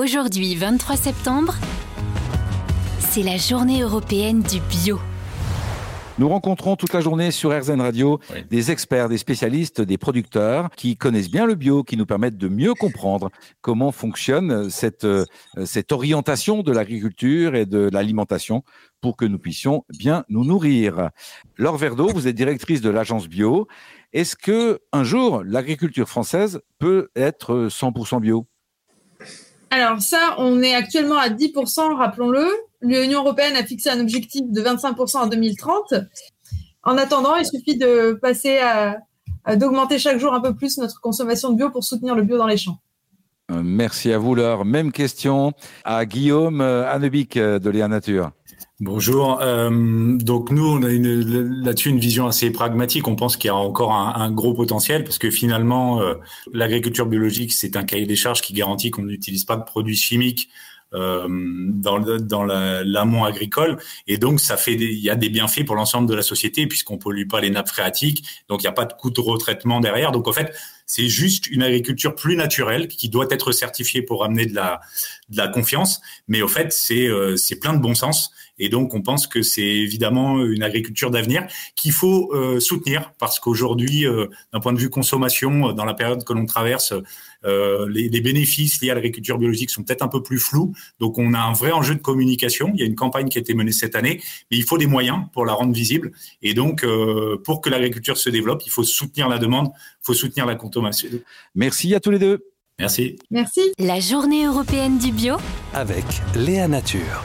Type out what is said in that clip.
Aujourd'hui, 23 septembre, c'est la journée européenne du bio. Nous rencontrons toute la journée sur RZN Radio des experts, des spécialistes, des producteurs qui connaissent bien le bio, qui nous permettent de mieux comprendre comment fonctionne cette, euh, cette orientation de l'agriculture et de l'alimentation pour que nous puissions bien nous nourrir. Laure Verdeau, vous êtes directrice de l'agence bio. Est-ce que un jour l'agriculture française peut être 100% bio? Alors ça, on est actuellement à 10%, rappelons-le. L'Union européenne a fixé un objectif de 25% en 2030. En attendant, il suffit de passer à, d'augmenter chaque jour un peu plus notre consommation de bio pour soutenir le bio dans les champs. Euh, merci à vous, Laure. Même question à Guillaume Annebic euh, de Léa Nature. Bonjour. Euh, donc nous, on a là-dessus une vision assez pragmatique. On pense qu'il y a encore un, gros potentiel parce que finalement, euh, l'agriculture biologique, c'est un cahier des charges qui garantit qu'on n'utilise pas de produits chimiques euh, dans, l'amont agricole et donc ça fait il y a des bienfaits pour l'ensemble de la société puisqu'on pollue pas les nappes phréatiques donc il n'y a pas de coût de retraitement derrière donc en fait c'est juste une agriculture plus naturelle qui doit être certifiée pour amener de la confiance mais au fait c'est euh, c'est plein de bon sens et donc, on pense que c'est évidemment une agriculture d'avenir qu'il faut euh, soutenir parce qu'aujourd'hui, euh, d'un point de vue consommation, dans la période que l'on traverse, les, les, bénéfices liés à l'agriculture biologique sont peut-être un peu plus flous. Donc, on a un vrai enjeu de communication. Il y a une campagne qui a été menée cette année, mais il faut des moyens pour la rendre visible. Et donc, pour que l'agriculture se développe, il faut soutenir la demande, il faut soutenir la Merci à tous les deux. Merci. Merci. La journée européenne du bio avec Léa Nature.